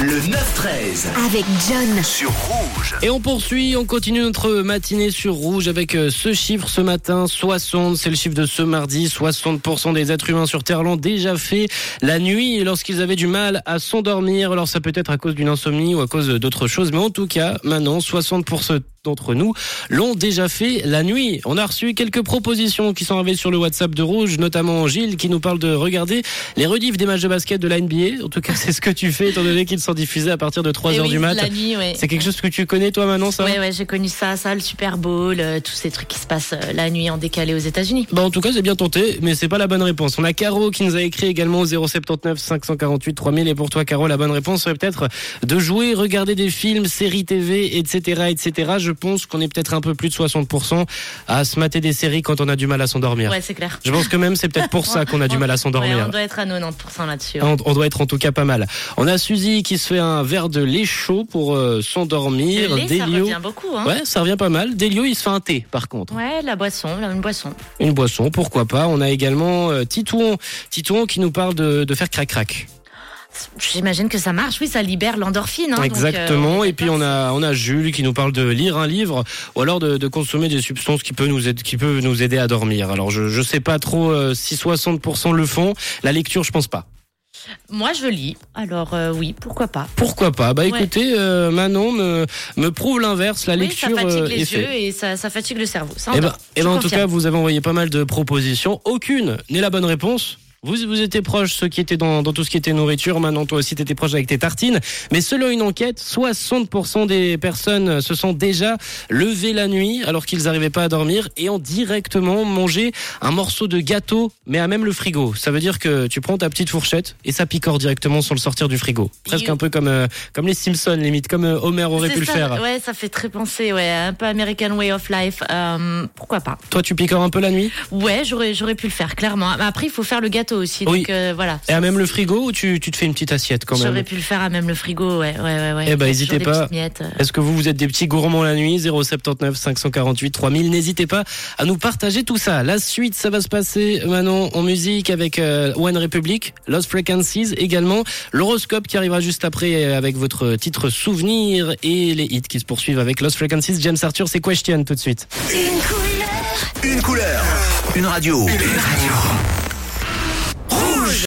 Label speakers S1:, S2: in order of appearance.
S1: Le 9-13
S2: avec John.
S1: sur Rouge.
S3: Et on poursuit, on continue notre matinée sur Rouge avec euh, ce chiffre ce matin, 60, c'est le chiffre de ce mardi, 60% des êtres humains sur Terre l'ont déjà fait la nuit lorsqu'ils avaient du mal à s'endormir. Alors ça peut être à cause d'une insomnie ou à cause d'autre chose, mais en tout cas, maintenant, 60% d'entre nous l'ont déjà fait la nuit. On a reçu quelques propositions qui sont arrivées sur le WhatsApp de Rouge, notamment Gilles qui nous parle de regarder les rediffs des matchs de basket de la NBA. En tout cas, c'est ce que tu fais étant donné qu'ils sont diffusés à partir de 3
S4: Eh
S3: heures
S4: oui,
S3: du mat.
S4: La nuit, ouais.
S3: C'est quelque chose que tu connais toi maintenant ça?
S4: Ouais, ouais, j'ai connu ça, ça, le Super Bowl, euh, tous ces trucs qui se passent euh, la nuit en décalé aux États-Unis.
S3: Bah en tout cas c'est bien tenté, mais c'est pas la bonne réponse. On a Caro qui nous a écrit également au 079 548 3000 et pour toi Caro la bonne réponse serait peut-être de jouer, regarder des films, séries TV, etc., etc. Je pense qu'on est peut-être un peu plus de 60% à se mater des séries quand on a du mal à s'endormir.
S4: Ouais, c'est clair.
S3: Je pense que même c'est peut-être pour ça qu'on a du mal à
S4: Ouais,
S3: s'endormir.
S4: on doit être à 90% là-dessus.
S3: On, on doit être en tout cas pas mal. On a Suzy qui se fait un verre de lait chaud pour euh, s'endormir.
S4: Lait, ça
S3: Délio,
S4: revient beaucoup. Hein.
S3: ouais, ça revient pas mal. Délio, il se fait un thé par contre.
S4: Ouais, la boisson, une boisson.
S3: Une boisson, pourquoi pas. On a également euh, Titouan, Titouan qui nous parle de, de faire crac-crac.
S4: J'imagine que ça marche, oui, ça libère l'endorphine. Hein,
S3: Exactement.
S4: donc, euh,
S3: Et puis on a on a Jules qui nous parle de lire un livre ou alors de, de consommer des substances qui peuvent nous aider qui peuvent nous aider à dormir. Alors je je sais pas trop euh, si 60% le font. La lecture, je pense pas.
S4: Moi, je lis. Alors, euh, oui, pourquoi pas?
S3: Pourquoi pas? Bah écoutez, euh, Manon me me prouve l'inverse. La
S4: oui,
S3: lecture
S4: ça fatigue les yeux et ça, ça fatigue le cerveau. Ça
S3: Eh ben, eh ben, en tout cas, vous avez envoyé pas mal de propositions. Aucune n'est la bonne réponse. Vous, vous étiez proche, ceux qui étaient dans, dans tout ce qui était nourriture. Maintenant, toi aussi, t'étais proche avec tes tartines. Mais selon une enquête, 60% des personnes se sont déjà levées la nuit alors qu'ils n'arrivaient pas à dormir et ont directement mangé un morceau de gâteau, mais à même le frigo. Ça veut dire que tu prends ta petite fourchette et ça picore directement sans le sortir du frigo. Presque
S4: You.
S3: un peu comme, euh, comme les Simpsons, limite, comme euh, Homer aurait pu le faire.
S4: Ouais, ça fait très penser, ouais, un peu American Way of Life. Euh, pourquoi pas
S3: Toi, tu picores un peu la nuit?
S4: Ouais, j'aurais, j'aurais pu le faire, clairement. Après, il faut faire le gâteau aussi.
S3: Oui.
S4: Donc, euh, voilà.
S3: Et à même le frigo ou tu, tu te fais une petite assiette quand même?
S4: J'aurais pu le faire à même le frigo, ouais, ouais, ouais. ouais.
S3: Eh ben,
S4: Toujours
S3: hésitez
S4: des
S3: pas.
S4: euh.
S3: Est-ce que vous, vous êtes des petits gourmands la nuit? 079 548 3000. N'hésitez pas à nous partager tout ça. La suite, ça va se passer, Manon, en musique avec euh, One Republic, Lost Frequencies également. L'horoscope qui arrivera juste après avec votre titre souvenir et les hits qui se poursuivent avec Lost Frequencies. James Arthur, c'est Question tout de suite.
S1: Une couleur. Une radio. Une radio.